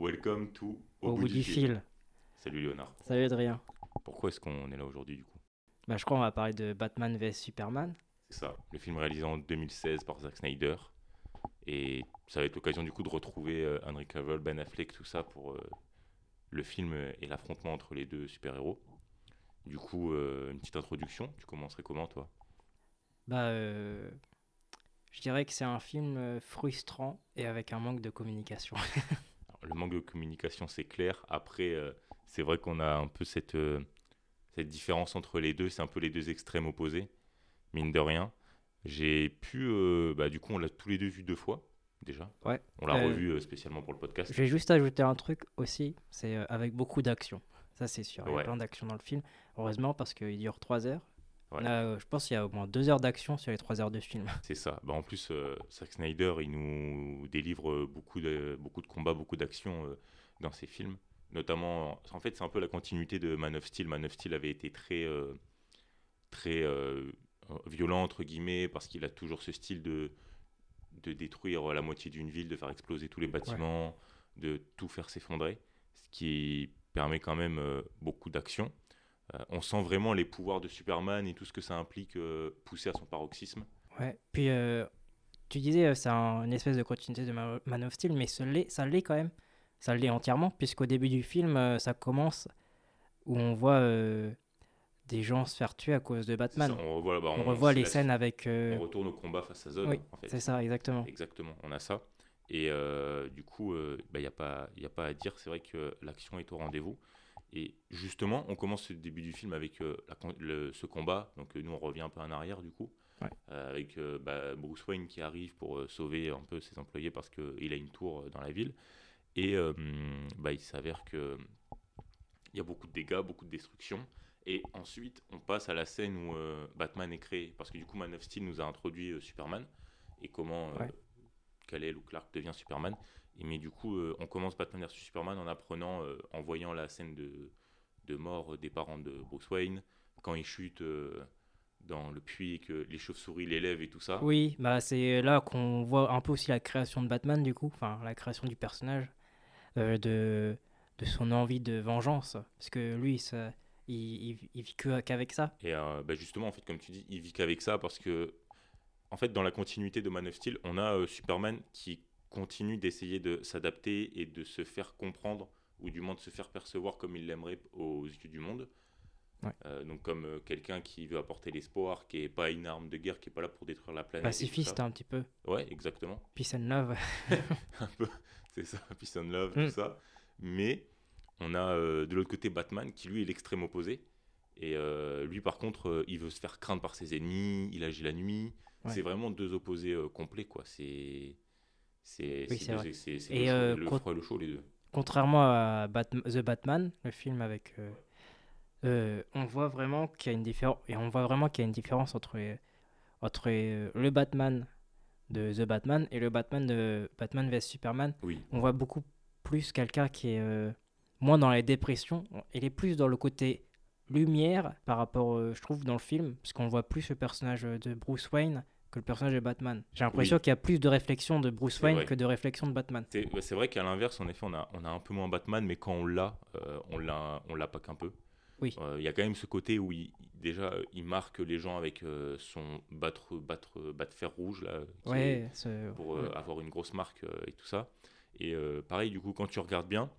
welcome to Au, bout, du, fil. Salut Léonard. Salut Adrien. Pourquoi est-ce qu'on est là aujourd'hui du coup? Bah, je crois qu'on va parler de Batman vs Superman. C'est ça, le film réalisé en 2016 par Zack Snyder. Et ça va être l'occasion du coup de retrouver euh, Henry Cavill, Ben Affleck, tout ça pour euh, le film et l'affrontement entre les deux super-héros. Du coup, euh, une petite introduction. Tu commencerais comment toi? Bah, je dirais que c'est un film frustrant et avec un manque de communication. Le manque de communication, c'est clair. Après, euh, c'est vrai qu'on a un peu cette, euh, cette différence entre les deux. C'est un peu les deux extrêmes opposés, mine de rien. J'ai pu, euh, bah, du coup, on l'a tous les deux vu deux fois déjà. Ouais. On l'a revu spécialement pour le podcast. Je vais juste ajouter un truc aussi, c'est avec beaucoup d'action. Ça, c'est sûr. Il y Ouais. a plein d'action dans le film. Heureusement, parce qu'il dure 3 heures. Ouais. Là, euh, je pense qu'il y a au moins 2 heures d'action sur les 3 heures de film. C'est ça. Bah, en plus, euh, Zack Snyder, il nous délivre beaucoup de, beaucoup de combats, beaucoup d'actions euh, dans ses films. Notamment, en fait, c'est un peu la continuité de Man of Steel. Man of Steel avait été très, euh, très violent, entre guillemets, parce qu'il a toujours ce style de, de détruire la moitié d'une ville, de faire exploser tous les bâtiments, de tout faire s'effondrer. Ce qui permet quand même beaucoup d'action. Euh, on sent vraiment les pouvoirs de Superman et tout ce que ça implique euh, poussé à son paroxysme. Ouais. Puis, euh, tu disais, c'est un- une espèce de continuité de Ma- Man of Steel, mais ça l'est quand même. Ça l'est entièrement, puisqu'au début du film, ça commence où on voit euh, des gens se faire tuer à cause de Batman. Ça, on revoit, bah, on, revoit les scènes avec. euh, On retourne au combat face à Zod, Oui, en fait. c'est ça, exactement. Exactement, on a ça. Et euh, du coup, il n'y a, pas- y a pas à dire, c'est vrai que l'action est au rendez-vous. Et justement, on commence le début du film avec euh, la con- le- ce combat. Donc euh, nous, on revient un peu en arrière, du coup. Ouais. Euh, avec euh, bah, Bruce Wayne qui arrive pour sauver un peu ses employés parce qu'il a une tour dans la ville. Et bah, il s'avère que il y a beaucoup de dégâts, beaucoup de destruction. Et ensuite, on passe à la scène où Batman est créé. Parce que du coup, Man of Steel nous a introduit Superman. Et comment Ouais. Kal-El ou Clark devient Superman. Et, mais du coup, euh, on commence Batman vs Superman en apprenant, euh, en voyant la scène de, de mort des parents de Bruce Wayne. Quand il chute euh, dans le puits et que les chauves-souris l'élèvent et tout ça. Oui, bah c'est là qu'on voit un peu aussi la création de Batman, du coup, enfin la création du personnage, euh, de, de son envie de vengeance. Parce que lui, ça, il, il, il vit qu'avec ça. Et euh, bah, justement, en fait, comme tu dis, il vit qu'avec ça parce que, en fait, dans la continuité de Man of Steel, on a euh, Superman qui continue d'essayer de s'adapter et de se faire comprendre, ou du moins de se faire percevoir comme il l'aimerait aux yeux du monde. Ouais. Euh, donc, comme euh, quelqu'un qui veut apporter l'espoir, qui n'est pas une arme de guerre, qui n'est pas là pour détruire la planète. Pacifiste un petit peu. Ouais, exactement. Peace and love. un peu, c'est ça, Peace and Love, Mm. tout ça. Mais on a euh, de l'autre côté Batman qui lui est l'extrême opposé. Et lui, par contre, il veut se faire craindre par ses ennemis, il agit la nuit. Ouais. C'est vraiment deux opposés euh, complets, quoi. C'est. C'est Oui, le, euh, le froid et le chaud, les deux. Contrairement à The Batman, le film avec. euh, euh, on voit vraiment qu'il y a une différence. Et on voit vraiment qu'il y a une différence entre, entre le Batman de The Batman et le Batman de Batman vs Superman. Oui, on voit beaucoup plus quelqu'un qui est moins dans les dépressions. Il est plus dans le côté lumière par rapport, euh, je trouve, dans le film, parce qu'on voit plus le personnage de Bruce Wayne que le personnage de Batman. J'ai l'impression Oui. qu'il y a plus de réflexion de Bruce Wayne vrai. que de réflexion de Batman. c'est bah, vrai qu'à l'inverse, en effet, on a, on a un peu moins Batman, mais quand on l'a, euh, on l'a on l'a pas qu'un peu. Oui. Euh, Il y a quand même ce côté où il, déjà, il marque les gens avec euh, son battre, battre, battre fer rouge, là, est- pour euh, avoir une grosse marque euh, et tout ça. Et euh, pareil, du coup, quand tu regardes bien,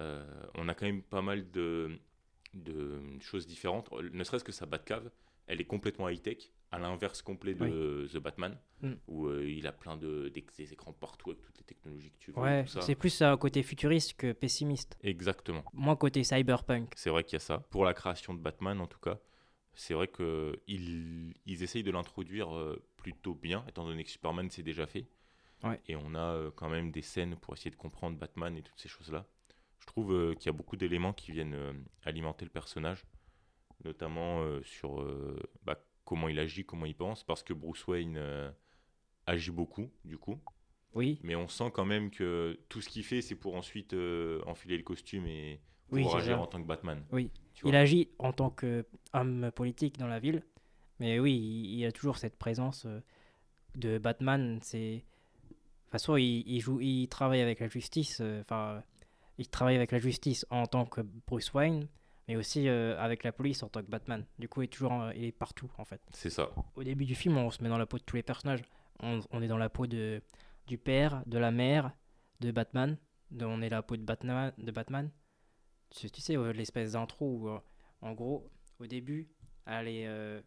euh, on a quand même pas mal de, de choses différentes. Ne serait-ce que sa Batcave, elle est complètement high-tech, à l'inverse complet de The Batman, Mm. où euh, il a plein de, des, des écrans partout avec toutes les technologies que tu veux. ouais, c'est plus un côté futuriste que pessimiste. Exactement. Moins côté cyberpunk. C'est vrai qu'il y a ça. Pour la création de Batman, en tout cas, c'est vrai qu'ils ils essayent de l'introduire euh, plutôt bien, étant donné que Superman c'est déjà fait. Ouais. Et on a euh, quand même des scènes pour essayer de comprendre Batman et toutes ces choses-là. Je trouve qu'il y a beaucoup d'éléments qui viennent alimenter le personnage, notamment sur bah, comment il agit, comment il pense, parce que Bruce Wayne euh, agit beaucoup, du coup. Oui, Mais on sent quand même que tout ce qu'il fait, c'est pour ensuite euh, enfiler le costume et Oui, agir ça. en tant que Batman. oui. Il agit en tant qu'homme politique dans la ville, mais oui, il, il a toujours cette présence euh, de Batman. C'est de toute façon, il, il joue, il travaille avec la justice. euh, Enfin, il travaille avec la justice en tant que Bruce Wayne, mais aussi euh, avec la police en tant que Batman. Du coup, il est toujours en- il est partout en fait. C'est ça. Au début du film, on se met dans la peau de tous les personnages. On, on est dans la peau de, du père, de la mère, de Batman. De- on est la peau de Batman. De Batman. Tu, tu sais, euh, l'espèce d'intro où, euh, en gros, au début, elle est, euh,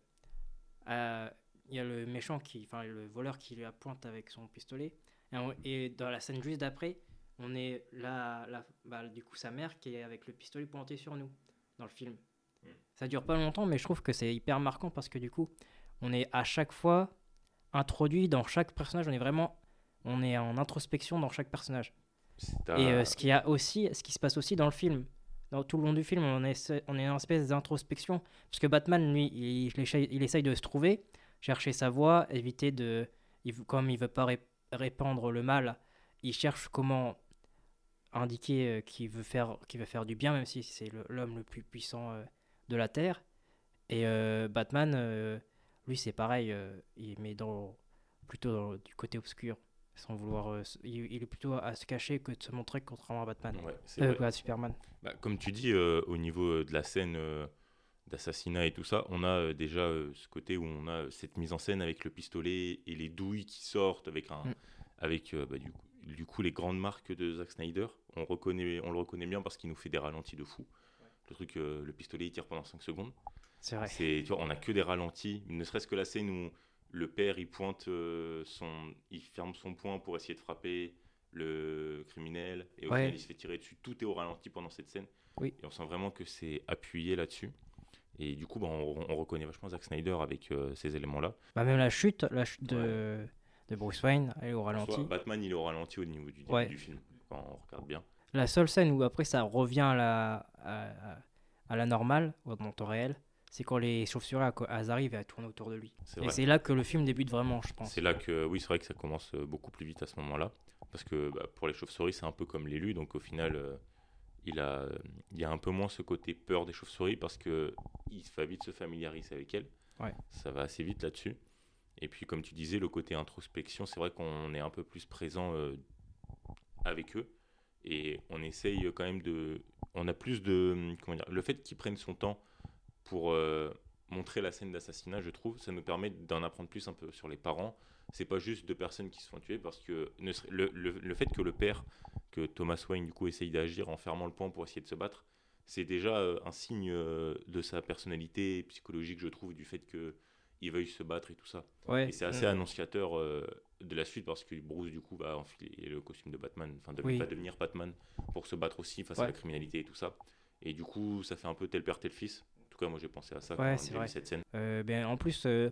à- il y a le méchant, qui, enfin le voleur qui la pointe avec son pistolet. Et, on- et dans la scène juste d'après, on est là, là bah, du coup, sa mère qui est avec le pistolet pointé sur nous dans le film. Mm. Ça dure pas longtemps, mais je trouve que c'est hyper marquant parce que du coup, on est à chaque fois introduit dans chaque personnage. On est vraiment, on est en introspection dans chaque personnage. Et euh, ce qui a aussi, ce qui se passe aussi dans le film, dans tout le long du film, on est, on est en espèce d'introspection parce que Batman, lui, il, il essaye, il essaye de se trouver, chercher sa voie, éviter de, il, comme il veut pas ré- répandre le mal, il cherche comment indiquer euh, qu'il veut faire, qu'il veut faire du bien, même si c'est l'homme le plus puissant euh, de la terre. Et euh, Batman, lui, c'est pareil, il met dans plutôt dans- du côté obscur, sans vouloir, euh, il, est plutôt à se cacher que de se montrer, contrairement à Batman, Ouais, Euh, à Superman. Bah, comme tu dis, euh, au niveau de la scène d'assassinat et tout ça, on a déjà ce côté où on a cette mise en scène avec le pistolet et les douilles qui sortent avec, un, Mm. avec bah, du, coup, du coup les grandes marques de Zack Snyder. On, reconnaît, on le reconnaît bien parce qu'il nous fait des ralentis de fou. Le truc, euh, le pistolet il tire pendant 5 secondes. C'est vrai. C'est, tu vois, on a que des ralentis, ne serait-ce que la scène où le père il pointe euh, son, il ferme son poing pour essayer de frapper le criminel et au Ouais. final il se fait tirer dessus. Tout est au ralenti pendant cette scène. Oui. Et on sent vraiment que c'est appuyé là-dessus. Et du coup, bah, on, on reconnaît vachement Zack Snyder avec euh, ces éléments-là. Bah, même la chute, la chute de, de Bruce Wayne, elle est au ralenti. Soit Batman, il est au ralenti au niveau du début Ouais. du film, quand on regarde bien. La seule scène où après ça revient à la, à, à- à la normale, au en temps réel, c'est quand les chauves-souris arrivent et elles tournent autour de lui. C'est Et c'est là que le film débute vraiment, je pense. C'est là que, oui, c'est vrai que ça commence euh, beaucoup plus vite à ce moment-là. Parce que bah, pour les chauves-souris, c'est un peu comme l'élu. Donc au final, euh, il, a, il y a un peu moins ce côté peur des chauves-souris parce qu'il va vite se familiariser avec elles. Ouais. Ça va assez vite là-dessus. Et puis, comme tu disais, le côté introspection, c'est vrai qu'on est un peu plus présent euh, avec eux. Et on essaye quand même de. On a plus de. Comment dire Le fait qu'ils prennent son temps pour euh, montrer la scène d'assassinat, je trouve, ça nous permet d'en apprendre plus un peu sur les parents. C'est pas juste deux personnes qui se font tuer parce que ne serait- le, le- le fait que le père, que Thomas Wayne, du coup, essaye d'agir en fermant le poing pour essayer de se battre, c'est déjà euh, un signe euh, de sa personnalité psychologique, je trouve, du fait que il veuille se battre et tout ça. Ouais. Et c'est assez annonciateur euh, de la suite parce que Bruce, du coup, va enfiler le costume de Batman, enfin, de- Oui. va devenir Batman pour se battre aussi face Ouais. à la criminalité et tout ça. Et du coup, ça fait un peu tel père, tel fils. En tout cas, moi, j'ai pensé à ça Ouais, quand c'est j'ai vu vrai. cette scène. Euh, ben, en plus, euh,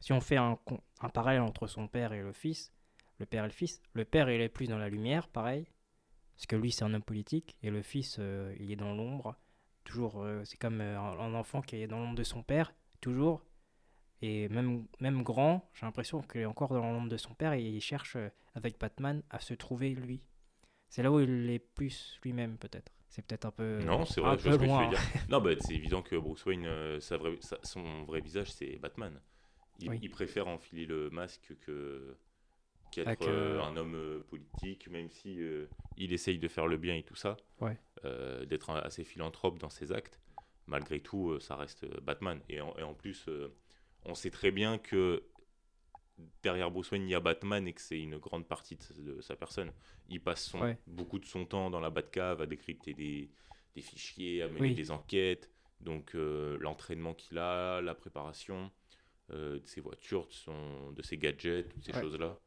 si on fait un, con- un parallèle entre son père et le fils, le père et le fils, le père il est plus dans la lumière, pareil, parce que lui c'est un homme politique, et le fils euh, il est dans l'ombre, toujours, euh, c'est comme euh, un enfant qui est dans l'ombre de son père, toujours, et même, même grand, j'ai l'impression qu'il est encore dans l'ombre de son père, et il cherche euh, avec Batman à se trouver lui. C'est là où il est plus lui-même peut-être. C'est peut-être un peu, Non, c'est vrai, je ce que tu veux dire. Non, bah, c'est évident que Bruce Wayne, euh, sa vraie- sa- son vrai visage, c'est Batman. Il, Oui. il préfère enfiler le masque que qu'être euh, un homme politique, même si euh, il essaye de faire le bien et tout ça, Ouais. d'être assez philanthrope dans ses actes. Malgré tout, ça reste Batman. Et en, et en plus, on sait très bien que derrière Bruce Wayne, il y a Batman et que c'est une grande partie de, sa personne. Il passe son- Ouais. beaucoup de son temps dans la Batcave à décrypter des, des fichiers, à mener Oui. des enquêtes. Donc euh, l'entraînement qu'il a, la préparation euh, de ses voitures, de, son, de ses gadgets, toutes ces Ouais. choses-là.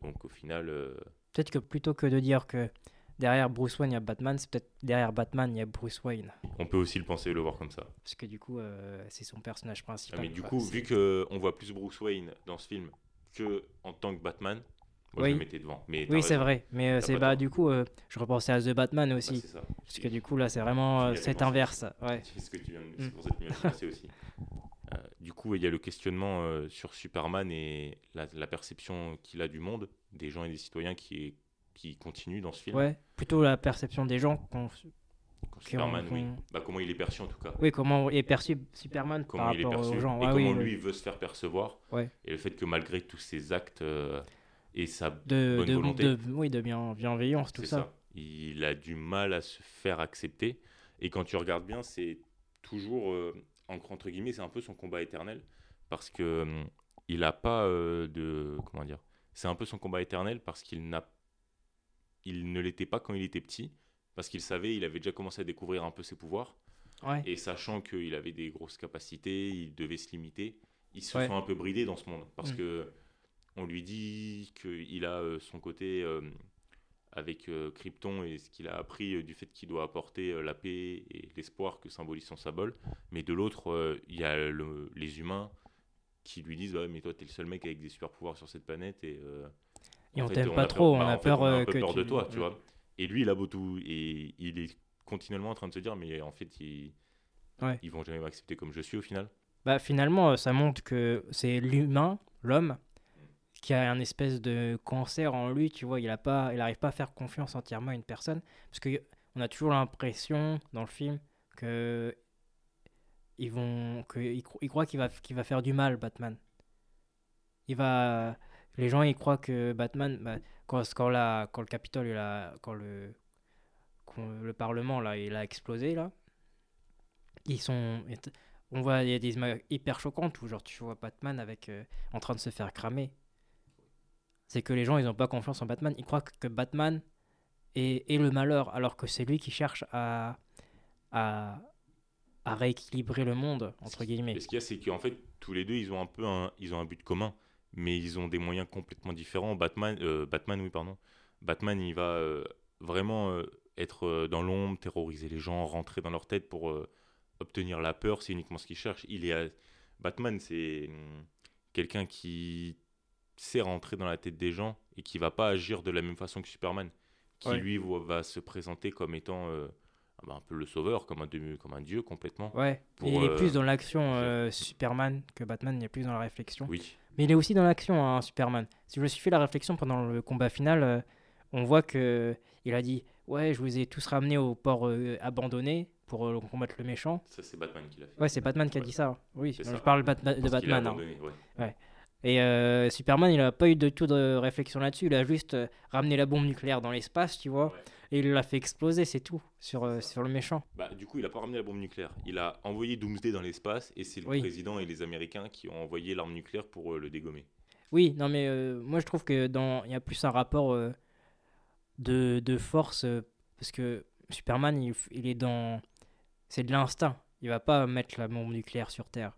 Donc au final, euh, Peut-être que plutôt que de dire que derrière Bruce Wayne il y a Batman, c'est peut-être derrière Batman il y a Bruce Wayne. on peut aussi le penser et le voir comme ça. Parce que du coup, euh, c'est son personnage Ah, principal. mais du quoi. coup, vu qu'on voit plus Bruce Wayne dans ce film que en tant que Batman, moi Oui. je le mettais devant. Mais Oui, c'est vrai. Mais euh, c'est bah, du coup, euh, je repensais à The Batman aussi. ça. parce que du coup, là, c'est vraiment Tu y avais cet pensé. inverse. Ouais. C'est ce que tu viens de... Mm. pour ça que tu m'as fait penser aussi. Du coup, il y a le questionnement sur Superman et la, la perception qu'il a du monde, des gens et des citoyens qui, est, qui continue dans ce film. ouais. Plutôt la perception des gens. qu'on- Superman, oui. Bah, comment il est perçu en tout cas. Oui, comment est perçu Superman Comment par il est rapport perçu aux gens. et comment oui, lui oui. veut se faire percevoir. Ouais. Et le fait que malgré tous ses actes euh, et sa De, bonne de, volonté. de- oui, de bien, bienveillance, tout ça. ça. il a du mal à se faire accepter. Et quand tu regardes bien, c'est toujours, euh, entre guillemets, c'est un peu son combat éternel. Parce que hum, il n'a pas euh, de. Comment dire C'est un peu son combat éternel parce qu'il n'a. Il ne l'était pas quand il était petit. Parce qu'il savait, il avait déjà commencé à découvrir un peu ses pouvoirs. Et sachant qu'il avait des grosses capacités, il devait se limiter. Il se sent un peu bridé dans ce monde. Parce mm. que on lui dit qu'il a euh, son côté avec euh, Krypton et ce qu'il a appris euh, du fait qu'il doit apporter euh, la paix et l'espoir que symbolise son symbole. Mais de l'autre, il y a les humains qui lui disent Mais toi, tu es le seul mec avec des super pouvoirs sur cette planète. Et, et on t'aime pas trop, on, a peur, on peur de toi, tu vois. Et lui, il a beau tout. Et il est continuellement en train de se dire Mais en fait, ils, ils vont jamais m'accepter comme je suis au final. Bah, finalement, ça montre que c'est l'humain, l'homme, qui a un espèce de cancer en lui, tu vois, il a pas, il n'arrive pas à faire confiance entièrement à une personne, parce que on a toujours l'impression dans le film que ils vont, que il, croit qu'il va, qu'il va faire du mal, Batman. Il va, les gens ils croient que Batman, bah, quand, quand, la, quand le Capitole, il a, quand le, le Parlement là, il a explosé là, ils sont, on voit il y a des images hyper choquantes où genre tu vois Batman avec euh, en train de se faire cramer c'est que les gens, ils n'ont pas confiance en Batman. Ils croient que Batman est, est le malheur, alors que c'est lui qui cherche à, à, à, rééquilibrer le monde, entre guillemets. Et ce qu'il y a, c'est qu'en fait, tous les deux, ils ont un peu un, ils ont un but commun, mais ils ont des moyens complètement différents. Batman, euh, Batman oui, pardon. Batman, il va euh, vraiment euh, être dans l'ombre, terroriser les gens, rentrer dans leur tête pour obtenir la peur. C'est uniquement ce qu'il cherche. Il est Batman, c'est hum, quelqu'un qui sait rentrer dans la tête des gens et qui va pas agir de la même façon que Superman, qui lui va se présenter comme étant ah bah, un peu le sauveur, comme un, comme un dieu complètement. Ouais, il est plus dans l'action euh, Superman que Batman, il est plus dans la réflexion. Oui. Mais il est aussi dans l'action, hein, Superman. Si je me suis fait la réflexion pendant le combat final, on voit que il a dit Ouais, je vous ai tous ramenés au port abandonné pour combattre le méchant. Ça, c'est Batman qui l'a fait. Ouais, c'est Batman qui a dit ça. Oui, je parle de Batman. Hein. ouais. Et euh, Superman, il n'a pas eu de tout de réflexion là-dessus. Il a juste euh, ramené la bombe nucléaire dans l'espace, tu vois. Et il l'a fait exploser, c'est tout, sur, euh, sur le méchant. Bah, du coup, il n'a pas ramené la bombe nucléaire. Il a envoyé Doomsday dans l'espace et c'est le président et les Américains qui ont envoyé l'arme nucléaire pour le dégommer. Oui, non, mais moi je trouve que dans il y a plus un rapport de, de, force parce que Superman, il, il est dans. C'est de l'instinct. Il va pas mettre la bombe nucléaire sur Terre.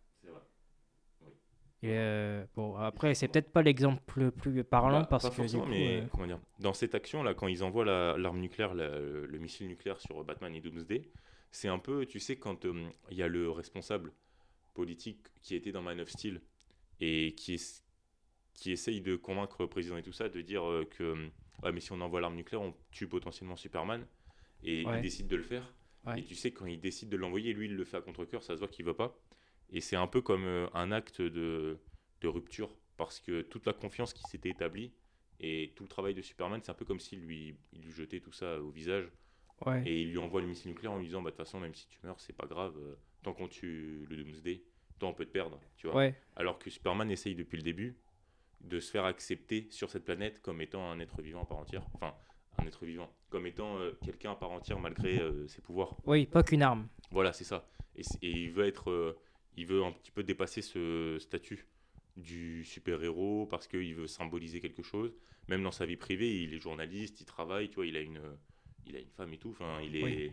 Euh, bon, après, c'est peut-être pas l'exemple le plus parlant bah, parce que. mais, euh, comment dire, dans cette action-là, quand ils envoient l'arme nucléaire, le missile nucléaire sur Batman et Doomsday, c'est un peu, tu sais, quand euh, il y a le responsable politique qui était dans Man of Steel et qui, est, qui essaye de convaincre le président et tout ça de dire que ouais, mais si on envoie l'arme nucléaire, on tue potentiellement Superman et il décide de le faire. Et tu sais, quand il décide de l'envoyer, lui, il le fait à contre-coeur, ça se voit qu'il veut pas. Et c'est un peu comme euh, un acte de, de, rupture, parce que toute la confiance qui s'était établie et tout le travail de Superman, c'est un peu comme s'il lui, il lui jetait tout ça au visage. Et il lui envoie le missile nucléaire en lui disant bah, De toute façon, même si tu meurs, c'est pas grave, euh, tant qu'on tue le Doomsday, toi on peut te perdre. Tu vois Alors que Superman essaye depuis le début de se faire accepter sur cette planète comme étant un être vivant à part entière. Enfin, un être vivant, comme étant euh, quelqu'un à part entière malgré ses pouvoirs. Oui, pas qu'une arme. Voilà, c'est ça. Et, et, il veut être il veut un petit peu dépasser ce statut du super-héros parce qu'il veut symboliser quelque chose. Même dans sa vie privée, il est journaliste, il travaille, tu vois, il a une, il a une femme et tout. Enfin, il est,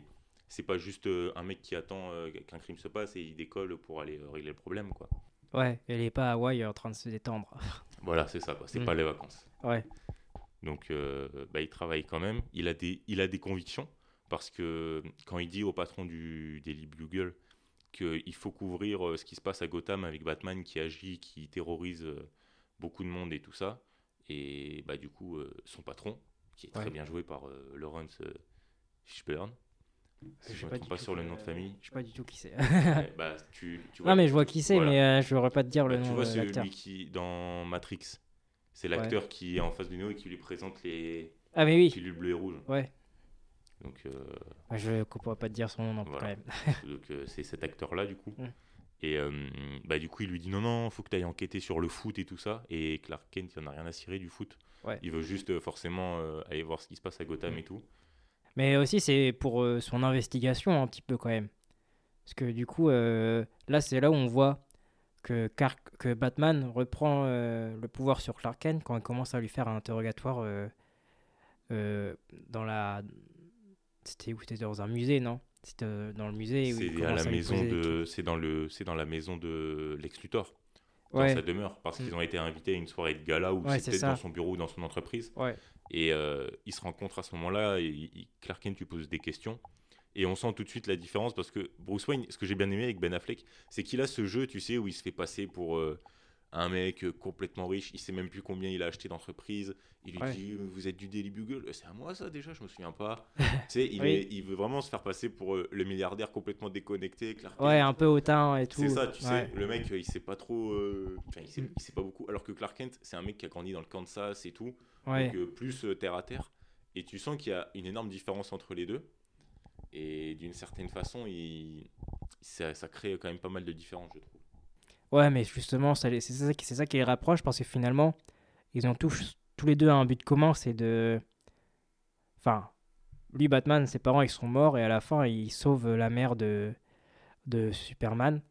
c'est pas juste euh, un mec qui attend euh, qu'un crime se passe et il décolle pour aller euh, régler le problème, quoi. Ouais, il est pas à Hawaï en train de se détendre. voilà, c'est ça. C'est mm. pas les vacances. Ouais. Donc, bah, il travaille quand même. Il a des, il a des convictions parce que quand il dit au patron du Daily Bugle qu'il faut couvrir euh, ce qui se passe à Gotham avec Batman qui agit, qui terrorise euh, beaucoup de monde et tout ça. Et bah, du coup, euh, son patron, qui est très bien joué par Lawrence Fishburne. je ne me trompe pas sur le nom de famille. Je sais pas du tout qui c'est. bah, tu, non, mais je vois qui c'est, mais je ne pas te dire le bah, nom. Tu vois, c'est lui qui, dans Matrix, c'est l'acteur qui est en face du nous et qui lui présente les ah, mais oui. pilules bleues et rouges. Ouais. Donc, euh, je ne pourrais pas te dire son nom quand même. Donc euh, c'est cet acteur-là du coup. Mm. Et euh, bah, du coup, il lui dit non, non, faut que tu ailles enquêter sur le foot et tout ça. Et Clark Kent, il en a rien à cirer du foot. Il veut juste forcément aller voir ce qui se passe à Gotham mm. et tout. Mais aussi, c'est pour son investigation, un petit peu quand même. Parce que du coup, là, c'est là où on voit que, Car- que Batman reprend le pouvoir sur Clark Kent quand il commence à lui faire un interrogatoire dans la. C'était où? C'était dans un musée, non? C'était euh, dans le musée C'est à la maison de, c'est dans le, c'est dans la maison de Lex Luthor, dans Ouais. sa demeure, parce Mm. qu'ils ont été invités à une soirée de gala ou Ouais, ça. dans son bureau ou dans son entreprise. Ouais. Et euh, ils se rencontrent à ce moment-là et il- Clark Kent lui pose des questions. Et on sent tout de suite la différence parce que Bruce Wayne, ce que j'ai bien aimé avec Ben Affleck, c'est qu'il a ce jeu, tu sais, où il se fait passer pour euh, un mec euh, complètement riche. Il sait même plus combien il a acheté d'entreprise. Il lui Ouais. dit euh, Vous êtes du Daily Bugle? C'est à moi ça déjà, je me souviens pas. tu sais, il, Oui. est- il veut vraiment se faire passer pour euh, le milliardaire complètement déconnecté. Clark Kent. Ouais, un peu hautain et tout. C'est ça, tu Ouais. sais, le mec, euh, il sait pas trop. euh, Enfin, il, sait, il sait pas beaucoup. Alors que Clark Kent, c'est un mec qui a grandi dans le Kansas et tout. Ouais. Donc, euh, plus euh, terre à terre. Et tu sens qu'il y a une énorme différence entre les deux. Et d'une certaine façon, il... ça, ça crée quand même pas mal de différences, je trouve. Ouais, mais justement, c'est ça, ça qui les rapproche parce que finalement, ils ont tous, tous les deux un but commun, c'est de. Enfin, lui, Batman, ses parents, ils sont morts et à la fin, il sauve la mère de, de Superman.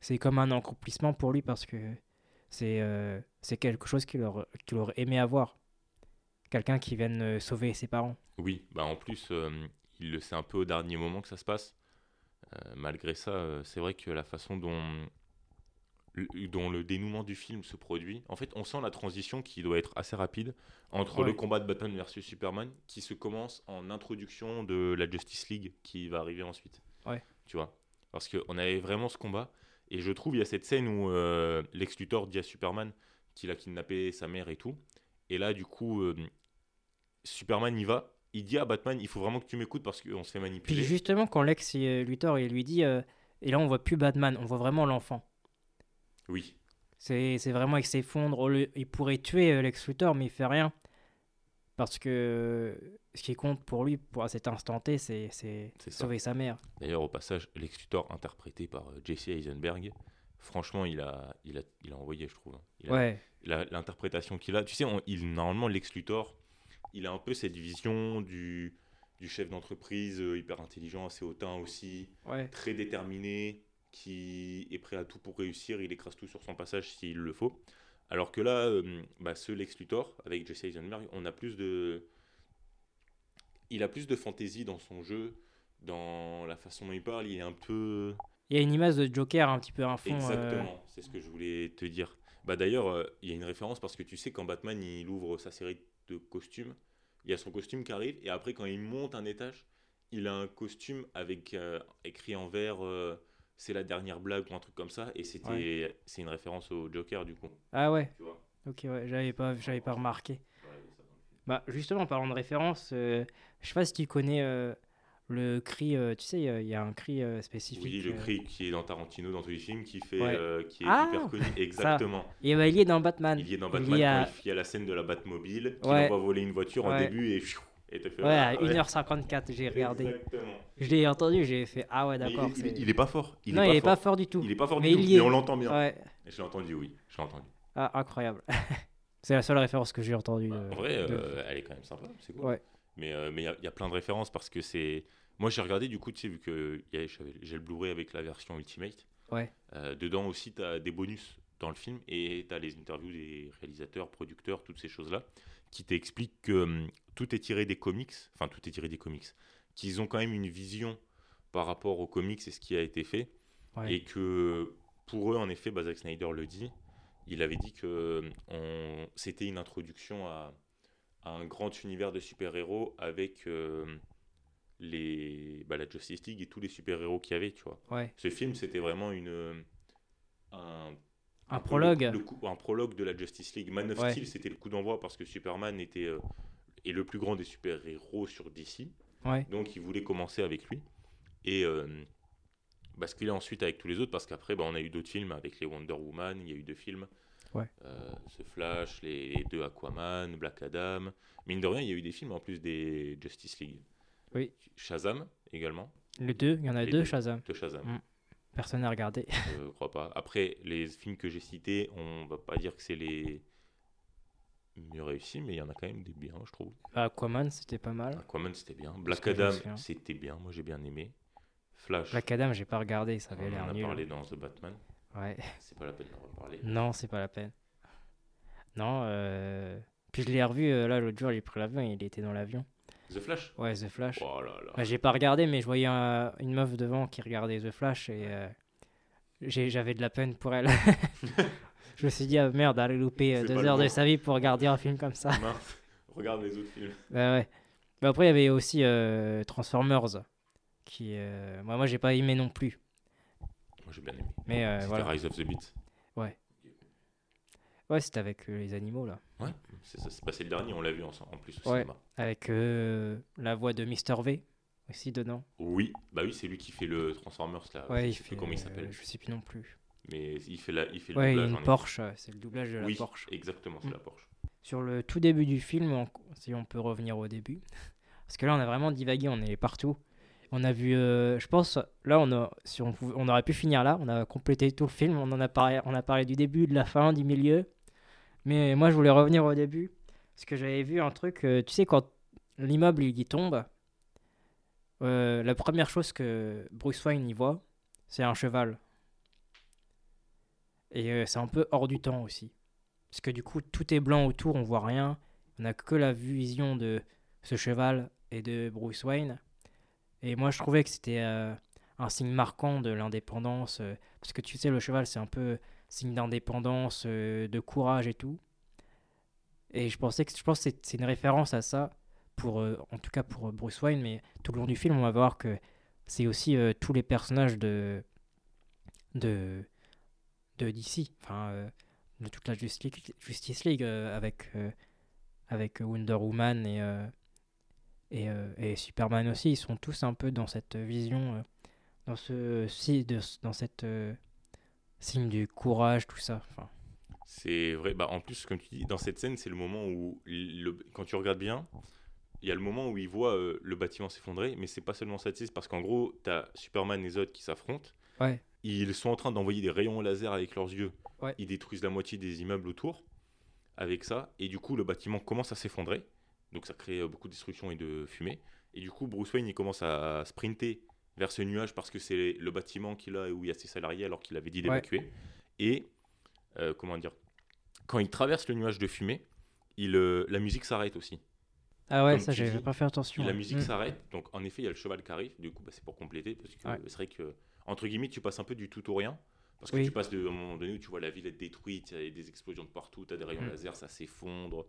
C'est comme un accomplissement pour lui parce que c'est euh, quelque chose qu'il aurait, qu'il aurait aimé avoir. Quelqu'un qui vienne euh, sauver ses parents. Oui, bah en plus, euh, il le sait un peu au dernier moment que ça se passe. Malgré ça, c'est vrai que la façon dont dont le dénouement du film se produit, en fait, on sent la transition qui doit être assez rapide entre Ouais. le combat de Batman versus Superman qui se commence en introduction de la Justice League qui va arriver ensuite. Ouais. Tu vois? Parce qu'on avait vraiment ce combat et je trouve il y a cette scène où euh, Lex Luthor dit à Superman qu'il a kidnappé sa mère et tout. Et là, du coup, euh, Superman y va. Il dit à Batman, il faut vraiment que tu m'écoutes parce qu'on se fait Puis manipuler. justement, quand Lex euh, Luthor il lui dit. euh, et là, on voit plus Batman, on voit vraiment l'enfant. Oui, C'est vraiment il s'effondre. Lieu- Il pourrait tuer euh, Lex Luthor, mais il fait rien. Parce que euh, ce qui compte pour lui, pour à cet instant T, c'est sauver sa mère. D'ailleurs, au passage, Lex Luthor, interprété par euh, Jesse Eisenberg, franchement, il a, il a, il a envoyé, je trouve. hein. Il a- Ouais, L'interprétation qu'il a, tu sais, on- il, normalement, Lex Luthor, il a un peu cette vision du, du chef d'entreprise euh, hyper intelligent, assez hautain aussi, ouais. très déterminé, qui est prêt à tout pour réussir, il écrase tout sur son passage s'il le faut. Alors que là, euh, bah, ce Lex Luthor, avec Jesse Eisenberg, on a plus de... Il a plus de fantaisie dans son jeu, dans la façon dont il parle, il est un peu... Il y a une image de Joker un petit peu à fond. euh, Exactement, c'est ce que je voulais te dire. Bah d'ailleurs, euh, il y a une référence parce que tu sais quand Batman il ouvre sa série de costumes, il y a son costume qui arrive et après quand il monte un étage, il a un costume avec euh, écrit en vert c'est la dernière blague ou un truc comme ça et c'était c'est une référence au Joker du coup. Ah ouais, Tu vois. ok, ouais, j'avais pas, j'avais pas remarqué. Bah, justement, en parlant de référence, euh, je sais pas si tu connais euh, le cri, euh, tu sais, il y a un cri spécifique. Oui, le cri qui est dans Tarantino dans tous les films qui fait Ouais. qui est Ah, hyper connu exactement. Et bah, il est dans Batman. Il est dans Il Batman y a- il y a la scène de la Batmobile qui Ouais. envoie voler une voiture en Ouais. début et pfiou, et te fait Ouais, à ah, ouais. 1h54, j'ai regardé. Exactement. Je l'ai entendu, j'ai fait Ah ouais, il, d'accord. il il est pas fort. Il non, est il pas est fort. pas fort du tout. Il est pas fort Mais du tout, il y mais est. on l'entend bien. Ouais. Je l'ai entendu, oui. Je l'ai entendu. Ah, incroyable. c'est la seule référence que j'ai entendue. Bah, de- en vrai, de- euh, elle est quand même sympa. C'est cool. Ouais. Mais euh, mais il y a- il y, a plein de références parce que c'est. Moi, j'ai regardé du coup, tu sais, vu que il j'ai le Blu-ray avec la version Ultimate. Ouais. euh, dedans aussi, tu as des bonus dans le film et tu as les interviews des réalisateurs, producteurs, toutes ces choses-là qui t'expliquent que hum, tout est tiré des comics. Enfin, tout est tiré des comics. Qu'ils ont quand même une vision par rapport aux comics et ce qui a été fait. Ouais. Et que pour eux, en effet, bah, Zack Snyder le dit, il avait dit que on... c'était une introduction à... à un grand univers de super-héros avec euh, les... bah, la Justice League et tous les super-héros qu'il y avait, tu vois. Ouais. Ce film, c'était vraiment une... un... Un prologue. le- le un prologue de la Justice League. Man of Ouais. Steel, c'était le coup d'envoi parce que Superman était... euh, est le plus grand des super-héros sur DC. Ouais. Donc il voulait commencer avec lui et euh, basculer ensuite avec tous les autres parce qu'après bah, on a eu d'autres films avec les Wonder Woman, il y a eu deux films. Ouais. Euh, ce Flash, les, les deux Aquaman, Black Adam. Mine de rien, il y a eu des films en plus des Justice League. Oui. Shazam également. Les deux, il y en a deux, deux. Shazam. De Shazam. Mm. Personne n'a regardé. Je crois pas. Après, les films que j'ai cités, on va pas dire que c'est les mieux réussis, mais il y en a quand même des biens, je trouve. Aquaman, c'était pas mal. Aquaman, c'était bien. Black Adam, souviens. c'était bien. Moi, j'ai bien aimé. Flash, Black Adam, j'ai pas regardé, ça avait on l'air en a parlé dans The Batman. Ouais. C'est pas la peine d'en reparler. Non, c'est pas la peine. Non, euh... puis je l'ai revu euh, là l'autre jour, j'ai pris l'avion et il était dans l'avion. The Flash Ouais, The Flash. Oh là là. Bah, j'ai pas regardé, mais je voyais un- une meuf devant qui regardait The Flash et euh, j'avais de la peine pour elle. je me suis dit, ah, merde, elle a loupé deux heures de sa vie pour regarder un film comme ça. Mince. Regarde les autres films. Bah ouais. Bah après, il y avait aussi euh, Transformers, qui, euh, moi, moi j'ai pas aimé non plus. Moi, j'ai bien aimé. Mais voilà. Rise of the Beats. Ouais, c'était avec euh, les animaux là. Ouais, c'est passé le dernier, on l'a vu ensemble, en plus au Ouais. cinéma. Avec euh, la voix de Mr. V aussi dedans. Oui, bah oui, c'est lui qui fait le Transformers là. Ouais, je il sais fait. plus comment il euh, s'appelle. je sais plus non plus. Mais il fait, la, il fait le Ouais, doublage. une en. Porsche, euh, c'est le doublage de la Oui, Porsche. exactement, c'est Mm. la Porsche. Sur le tout début du film, on- si on peut revenir au début, parce que là on a vraiment divagué, on est partout. On a vu, euh, je pense, là on, a, si on, pouvait- on aurait pu finir là, on a complété tout le film, on en a parlé, on a parlé du début, de la fin, du milieu. Mais moi je voulais revenir au début, parce que j'avais vu un truc, euh, tu sais quand l'immeuble il tombe, euh, la première chose que Bruce Wayne y voit, c'est un cheval. Et euh, c'est un peu hors du temps aussi. Parce que du coup, tout est blanc autour, on voit rien. On n'a que la vision de ce cheval et de Bruce Wayne. Et moi, je trouvais que c'était un signe marquant de l'indépendance. parce que tu sais, le cheval, c'est un peu signe d'indépendance, euh, de courage et tout. Et je pensais que je pense c'est une référence à ça, pour, euh, en tout cas pour euh, Bruce Wayne. Mais tout le long du film, on va voir que c'est aussi tous les personnages de, de, de DC. Enfin, de toute la Justice League, avec, avec Wonder Woman et, et, et Superman aussi. Ils sont tous un peu dans cette vision, dans, ce, si, de, dans cette signe du courage, tout ça. Enfin, C'est vrai. Bah, en plus, comme tu dis, dans cette scène, c'est le moment où, le- quand tu regardes bien, il y a le moment où il voit euh, le bâtiment s'effondrer, mais c'est pas seulement ça, parce qu'en gros, tu as Superman et Zod qui s'affrontent. ouais, Ils sont en train d'envoyer des rayons laser avec leurs yeux. Ouais. Ils détruisent la moitié des immeubles autour avec ça. Et du coup, le bâtiment commence à s'effondrer. Donc ça crée euh, beaucoup de destruction et de fumée. Et du coup, Bruce Wayne, il commence à sprinter vers ce nuage parce que c'est le bâtiment qu'il a où il y a ses salariés alors qu'il avait dit d'évacuer. Et, euh, comment dire, quand il traverse le nuage de fumée, il, euh, la musique s'arrête aussi. ah ouais, Comme ça, j'avais pas fait attention. La musique Mm. s'arrête, donc en effet, il y a le cheval qui arrive. Du coup, bah, c'est pour compléter, parce que Ouais. c'est vrai que, entre guillemets, tu passes un peu du tout au rien. Parce que Oui. tu passes de, à un moment donné où tu vois la ville être détruite, il y a des explosions de partout, tu as des rayons Mm. laser, ça s'effondre,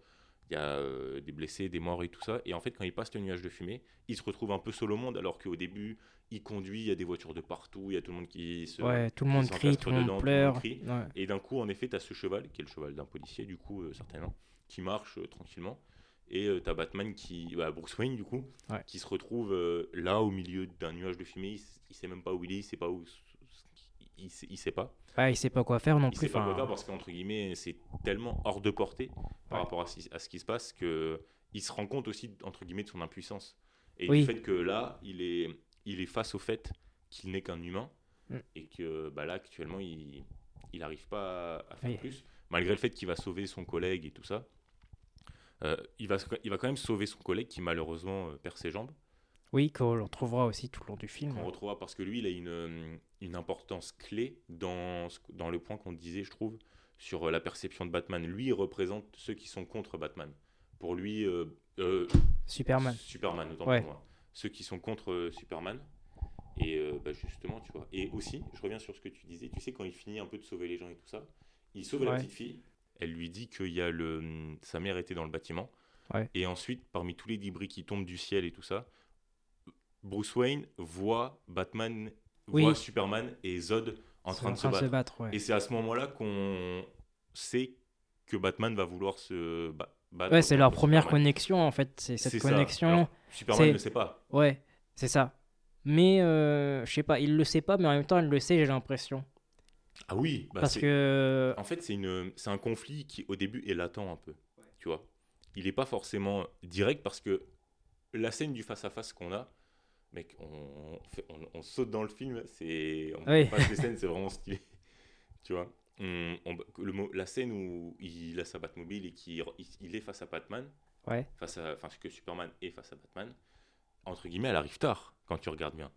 il y a euh, des blessés, des morts et tout ça. Et en fait, quand il passe le nuage de fumée, il se retrouve un peu seul au monde, alors qu'au début, il conduit, il y a des voitures de partout, il y a tout le monde qui se. Ouais, tout le monde crie, tout le monde tout le pleure. monde. Ouais. Et d'un coup, en effet, tu as ce cheval, qui est le cheval d'un policier, du coup, euh, certainement, qui marche euh, tranquillement. Et tu as Batman qui. Bah, Bruce Wayne, du coup, Ouais. qui se retrouve là, au milieu d'un nuage de fumée. Il, il sait même pas où il est, il sait pas où. Il sait, il sait pas. Ouais, il sait pas quoi faire non Il plus. sait pas quoi faire parce qu'entre guillemets, c'est tellement hors de portée par Ouais. rapport à, ce- à ce qui se passe que il se rend compte aussi, entre guillemets, de son impuissance. Et Oui. du fait que là, il est, il est face au fait qu'il n'est qu'un humain Mm. et que bah, là, actuellement, il n'arrive pas à, faire Oui. plus, malgré le fait qu'il va sauver son collègue et tout ça. Euh, il, va, il va quand même sauver son collègue qui malheureusement euh, perd ses jambes. Oui, qu'on retrouvera aussi tout le long du film. qu'on retrouvera parce que lui, il a une, euh, une importance clé dans, dans le point qu'on disait, je trouve, sur euh, la perception de Batman. Lui, il représente ceux qui sont contre Batman. Pour lui, euh, euh, Superman. Superman, autant Ouais. pour moi. Ceux qui sont contre Superman. Et euh, bah, justement, tu vois. Et aussi, je reviens sur ce que tu disais, tu sais, quand il finit un peu de sauver les gens et tout ça, il sauve la petite fille. Elle lui dit que y a le, sa mère était dans le bâtiment. Ouais. Et ensuite, parmi tous les débris qui tombent du ciel et tout ça, Bruce Wayne voit Batman, Oui. voit Superman et Zod en train de se battre. ouais. Et c'est à ce moment-là qu'on sait que Batman va vouloir se ba- battre. Ouais, c'est leur première Superman. connexion en fait. C'est cette connexion. Alors, Superman ne sait pas. Ouais, c'est ça. Mais euh, je sais pas, il le sait pas, mais en même temps, il le sait, j'ai l'impression. Ah oui, bah Parce que. En fait, c'est une, un conflit qui, au début, est latent un peu. Tu vois, il n'est pas forcément direct parce que la scène du face à face qu'on a, mec, on, on, on saute dans le film, c'est, on Oui. passe les scènes, c'est vraiment stylé. Tu vois, on- le, la scène où il a sa Batmobile et qu'il il, il est face à Batman, Ouais. face à, enfin que Superman est face à Batman, entre guillemets, elle arrive tard quand tu regardes bien.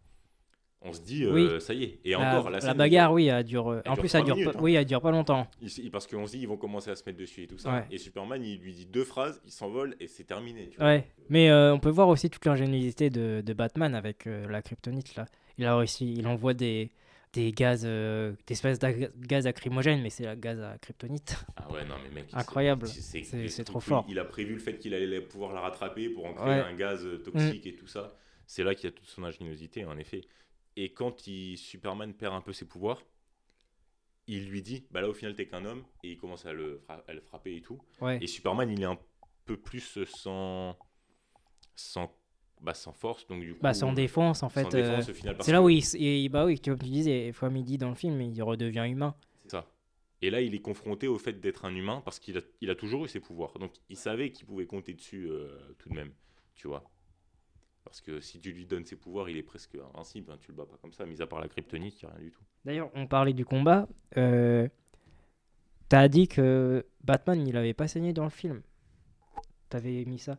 On se dit, euh, ça y est. Et encore, la, la bagarre, oui, elle dure. elle en dure plus, elle dure, minutes, pas, hein. oui, elle dure pas longtemps. il- parce qu'on se dit, ils vont commencer à se mettre dessus et tout ça. Ouais. Et Superman, il lui dit deux phrases, il s'envole et c'est terminé. tu vois. Ouais. Mais euh, on peut voir aussi toute l'ingéniosité de, de Batman avec euh, la kryptonite là. Il a réussi, il envoie des, des gaz, des espèces de gaz lacrymogènes, mais c'est la gaz à kryptonite. Ah ouais, non, mais mec. c'est- Incroyable. c'est- trop fort. Il a prévu le fait qu'il allait pouvoir la rattraper pour en créer Ouais. Mm. un gaz euh, toxique et tout ça. C'est là qu'il y a toute son ingéniosité, en effet. Et quand il, Superman perd un peu ses pouvoirs, il lui dit Bah là, au final, t'es qu'un homme. Et il commence à le, à le frapper et tout. Ouais. Et Superman, il est un peu plus sans. sans, bah, sans force. Donc, du coup. Bah, sans défense en fait. euh, c'est là où il, bah oui, comme tu disais, comme il dit dans le film, il redevient humain. C'est ça. Et là, il est confronté au fait d'être un humain parce qu'il a, il a toujours eu ses pouvoirs. Donc, il savait qu'il pouvait compter dessus euh, tout de même, tu vois. Parce que si tu lui donnes ses pouvoirs, il est presque invincible. hein, tu le bats pas comme ça, mis à part la kryptonite, il n'y a rien du tout. D'ailleurs, on parlait du combat. Euh, T'as dit que Batman, il avait pas saigné dans le film. T'avais mis ça.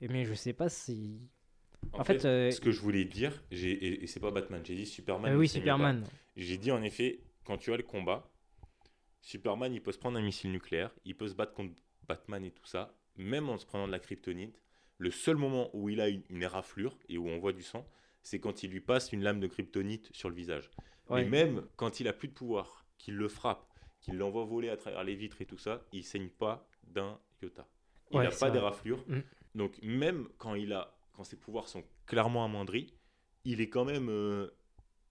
Mais je sais pas si. En, En fait, euh, ce que je voulais dire, j'ai, et, et c'est pas Batman, j'ai dit Superman. euh, oui, Superman. J'ai dit en effet, quand tu as le combat, Superman, il peut se prendre un missile nucléaire, il peut se battre contre Batman et tout ça, même en se prenant de la kryptonite. Le seul moment où il a une, une éraflure et où on voit du sang, c'est quand il lui passe une lame de kryptonite sur le visage. Ouais. Et même quand il a plus de pouvoir, qu'il le frappe, qu'il l'envoie voler à travers les vitres et tout ça, il saigne pas d'un iota. Il n'a pas d'éraflure. Mm. Donc même quand il a, quand ses pouvoirs sont clairement amoindris, il est quand même euh,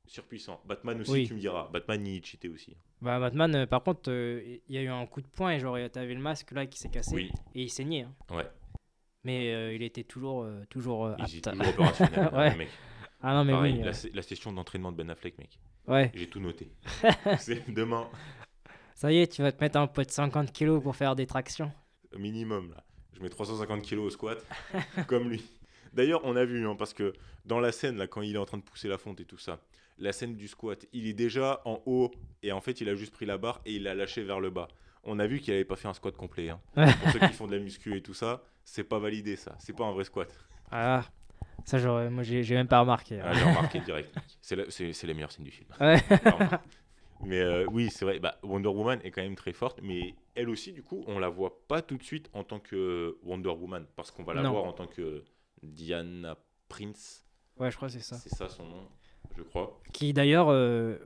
surpuissant. Batman aussi, Oui. tu me diras. Batman il cheatait aussi. Bah, Batman, euh, par contre, euh, il y a eu un coup de poing et genre, t'avais le masque là qui s'est cassé. Oui, Et il saignait. hein. ouais. Mais euh, il était toujours, euh, toujours euh, apte. toujours opérationnel. Ouais. mec. Ah non, mais Pareil, oui. la, la session d'entraînement de Ben Affleck, mec. Ouais. J'ai tout noté. C'est demain, Ça y est, tu vas te mettre un poids de 50 kilos pour faire des tractions. minimum là. Je mets 350 kilos au squat, comme lui. D'ailleurs, on a vu, hein, parce que dans la scène, là, quand il est en train de pousser la fonte et tout ça, la scène du squat, il est déjà en haut et en fait, il a juste pris la barre et il l'a lâché vers le bas. On a vu qu'il n'avait pas fait un squat complet. hein. Pour ceux qui font de la muscu et tout ça, c'est pas validé ça. C'est pas un vrai squat. Ah, ça, j'aurais- moi, j'ai j'ai même pas remarqué. hein. Ah, J'ai remarqué direct. C'est la, c'est- c'est la meilleure scène du film. Ouais. Mais euh, oui, c'est vrai. Bah, Wonder Woman est quand même très forte, mais elle aussi, du coup, on la voit pas tout de suite en tant que Wonder Woman, parce qu'on va la Non. voir en tant que Diana Prince. Ouais, je crois que c'est ça. C'est ça son nom, je crois. Qui d'ailleurs, euh,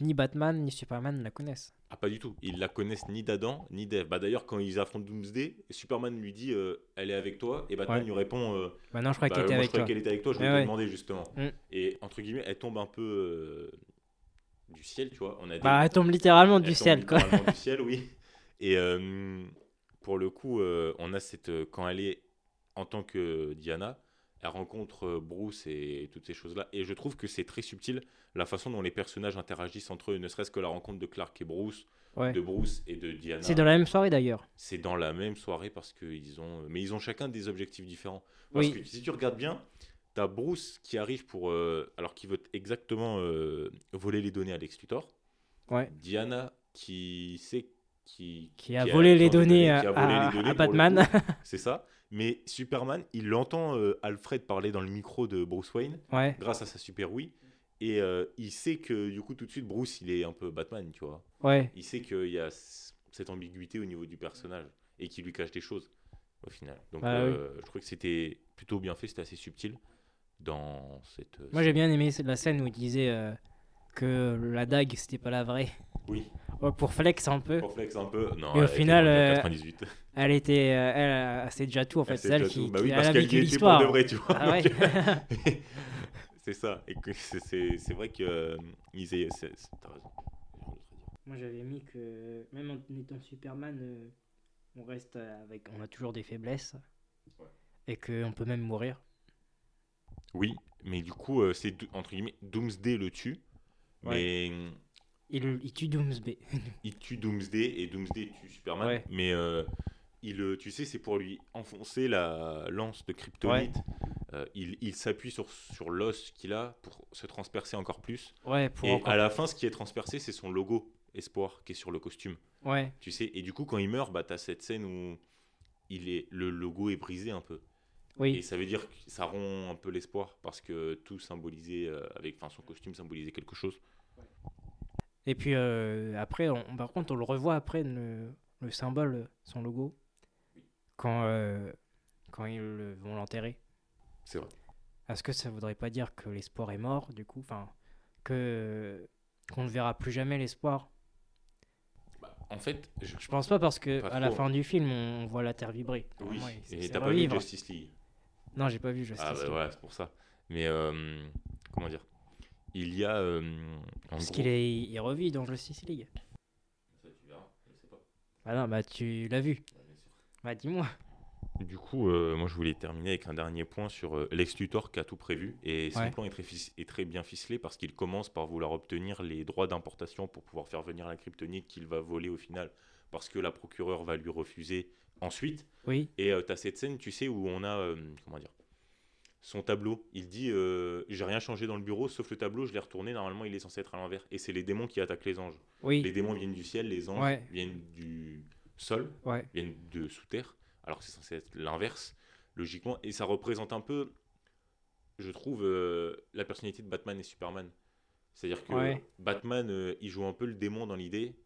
ni Batman ni Superman ne la connaissent. Ah, pas du tout. Ils la connaissent ni d'Adam ni d'Eve. Bah, d'ailleurs, quand ils affrontent Doomsday, Superman lui dit euh, Elle est avec toi, et Batman Ouais. lui répond euh, Maintenant, je crois Bah, qu'elle était avec toi. était avec toi, je Ouais, voulais te ouais. demander justement. Mm. Et entre guillemets, elle tombe un peu euh, du ciel, tu vois. On a des- Bah, elle tombe littéralement Elle du tombe ciel, quoi. du ciel, oui. Et pour le coup, on a cette. Quand elle est en tant que Diana, elle rencontre euh, Bruce et toutes ces choses-là. Et je trouve que c'est très subtil la façon dont les personnages interagissent entre eux, ne serait-ce que la rencontre de Clark et Bruce, Ouais. de Bruce et de Diana. C'est dans la même soirée d'ailleurs. C'est dans la même soirée parce qu'ils ont. Mais ils ont chacun des objectifs différents. Parce Oui. que si tu regardes bien, t'as Bruce qui arrive pour. euh, alors qu'il veut exactement euh, voler les données à Lex Luthor. Ouais. Diana qui sait. Qui, Qui a volé les qui a données qui à- volé à- les données à pour le Batman. C'est ça. Mais Superman, il entend euh, Alfred parler dans le micro de Bruce Wayne Ouais. grâce à sa super oui. Et euh, il sait que du coup, tout de suite, Bruce, il est un peu Batman, tu vois Ouais. il sait qu'il y a cette ambiguïté au niveau du personnage et qu'il lui cache des choses au final. Donc Ah euh, je trouve que c'était plutôt bien fait, c'était assez subtil dans cette. euh, Moi, j'ai bien aimé la scène où il disait euh, que la dague, c'était pas la vraie. Oui, Ouais, pour flex un peu. pour flex un peu. Non, Et au elle était final, euh, 98. Elle était, euh, elle, elle, c'est déjà tout en fait. Elle C'est elle déjà qui, tout. Bah oui, parce qu'elle était pour de vrai, tu vois. Ah ouais. Donc, c'est ça. Et que c'est- c'est c'est vrai que euh, ils aient- raison. Moi, j'avais mis que même en étant Superman, euh, on reste avec, on a toujours des faiblesses Ouais. et qu'on peut même mourir. Oui, mais du coup, euh, c'est entre guillemets Doomsday le tue, mais Il, il tue Doomsday. il tue Doomsday et Doomsday tue Superman. Ouais. Mais euh, il, euh, tu sais, c'est pour lui enfoncer la lance de kryptonite. Euh, il il s'appuie sur, sur l'os qu'il a pour se transpercer encore plus. Ouais, pour et encore- à la fin, ce qui est transpercé, c'est son logo. Espoir qui est sur le costume. Ouais. Tu sais, et du coup, quand il meurt, bah, t'as cette scène où il est, le logo est brisé un peu. Et ça veut dire que ça rend un peu l'espoir parce que tout symbolisait, euh, avec, enfin, son costume symbolisait quelque chose. Et puis euh, après, on, par contre, on le revoit après, le, le symbole, son logo, quand, euh, quand ils le- vont l'enterrer. C'est vrai. Est-ce que ça voudrait pas dire que l'espoir est mort, du coup Enfin, que qu'on ne verra plus jamais l'espoir Bah, en fait, je, Je pense pas parce que Pas à la fin du film, on, voit la Terre vibrer. oui. Ouais, et t'as pas vu. Justice League? Non, j'ai pas vu Justice Ah bah League. voilà, c'est pour ça. Mais euh, comment dire? Il y a euh, Parce gros- qu'il est, il revit dans Justice League. Ça, tu verras, je sais pas. Ah non, bah tu l'as vu. Bah dis-moi. Du coup, euh, moi je voulais terminer avec un dernier point sur euh, Lex Luthor qui a tout prévu. Et son Ouais. plan est très, fic- est très bien ficelé parce qu'il commence par vouloir obtenir les droits d'importation pour pouvoir faire venir la kryptonite qu'il va voler au final. Parce que la procureure va lui refuser ensuite. Oui, Et tu as cette scène, tu sais, où on a, euh, comment dire, son tableau. Il dit euh, J'ai rien changé dans le bureau, sauf le tableau, je l'ai retourné. Normalement, il est censé être à l'envers. Et c'est les démons qui attaquent les anges. Les oui, démons viennent du ciel, les anges Ouais. viennent du sol ouais, viennent de sous terre, alors que c'est censé être l'inverse, logiquement. Et ça représente un peu, je trouve, euh, la personnalité de Batman et Superman. C'est-à-dire que Ouais. Batman, euh, il joue un peu le démon dans l'idée,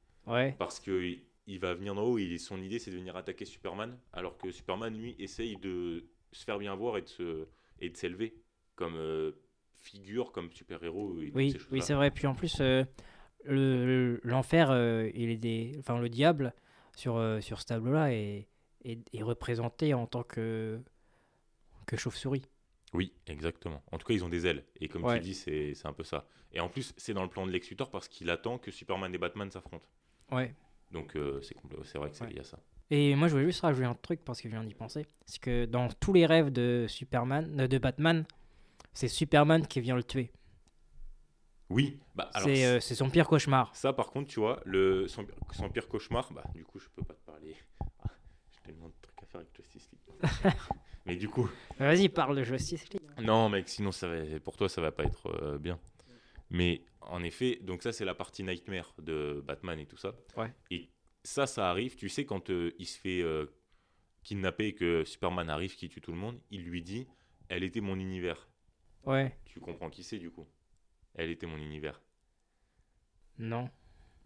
parce que il- il va venir d'en haut et son idée c'est de venir attaquer Superman, alors que Superman, lui, essaye de se faire bien voir et de se et de s'élever comme euh, figure, comme super-héros. oui, ces oui, c'est vrai. Puis en plus, euh, le- l'enfer, euh, il est des, enfin le diable sur sur ce tableau-là est, est, est représenté en tant que que chauve-souris. Oui, exactement. En tout cas, ils ont des ailes. Et comme Ouais. tu dis, c'est c'est un peu ça. Et en plus, c'est dans le plan de Lex Luthor parce qu'il attend que Superman et Batman s'affrontent. Ouais. Donc, euh, c'est vrai que c'est Ouais. lié à ça. Et moi, je voulais juste rajouter un truc parce que je viens d'y penser. C'est que dans tous les rêves de Superman, euh, de Batman, c'est Superman qui vient le tuer. Oui, bah. C'est euh, c'est son pire cauchemar. Ça, par contre, tu vois, le, son, son pire cauchemar, bah, du coup, je peux pas te parler. Ah, J'ai tellement de trucs à faire avec Justice League. Mais du coup, Vas-y, parle de Justice League. non, mec, sinon, ça va, pour toi, ça va pas être euh, bien. Mais en effet, donc ça, c'est la partie nightmare de Batman et tout ça. Ouais. Et ça, ça arrive, tu sais, quand euh, il se fait euh, kidnapper et que Superman arrive, qui tue tout le monde, il lui dit Elle était mon univers. Ouais, Tu comprends qui c'est, du coup? Elle était mon univers. non.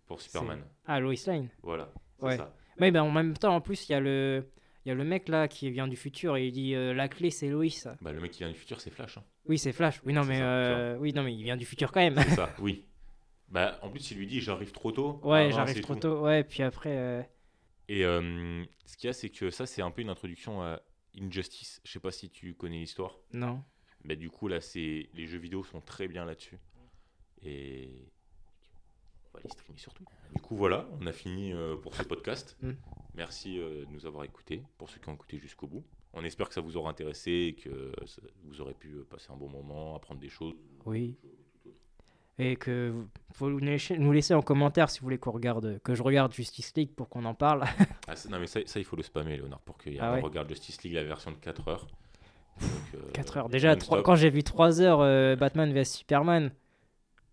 Pour Superman. Ah, Lois Lane. Voilà. Ouais. ça. Mais ben, en même temps, en plus, il y a le. Il y a le mec là qui vient du futur et il dit euh, la clé c'est Lois. Bah, le mec qui vient du futur, c'est Flash. hein. Oui, c'est Flash. Oui, non, mais ça, oui, non, mais il vient du futur quand même. C'est ça, oui. Bah, en plus, il lui dit J'arrive trop tôt. ouais, Ah, j'arrive trop tout. tôt. Ouais, puis après. euh, Et euh, ce qu'il y a, c'est que ça, c'est un peu une introduction à Injustice. Je sais pas si tu connais l'histoire. Non. Bah, du coup, là, c'est les jeux vidéo sont très bien là-dessus. Et on va les streamer surtout. Du coup, voilà, on a fini euh, pour ce podcast. Mm. Merci de nous avoir écoutés, pour ceux qui ont écouté jusqu'au bout. On espère que ça vous aura intéressé et que vous aurez pu passer un bon moment, apprendre des choses. Oui. Et que vous nous laisser en commentaire si vous voulez qu'on regarde, que je regarde Justice League pour qu'on en parle. Ah, non, mais ça, ça, il faut le spammer, Léonard, pour qu'il y ait Ah un ouais. regarde Justice League, la version de 4 heures. Donc, euh, 4 heures. Déjà, quand j'ai vu 3 heures euh, Batman vs Superman,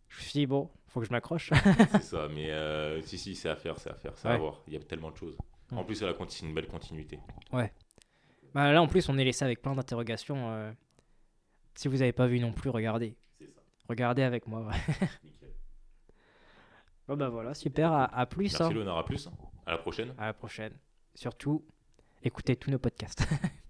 je me suis dit, bon, faut que je m'accroche. C'est ça, mais euh, si, si, c'est à faire, c'est à faire, c'est à Ouais. voir. Il y a tellement de choses. En plus, c'est une belle continuité. bah, là, en plus, on est laissé avec plein d'interrogations. euh. Si vous n'avez pas vu non plus, regardez. Regardez avec moi. ouais. Bon, bah voilà, super. À, à plus. Merci, hein. Léonard, à plus. À la prochaine. À la prochaine. Surtout, écoutez tous nos podcasts.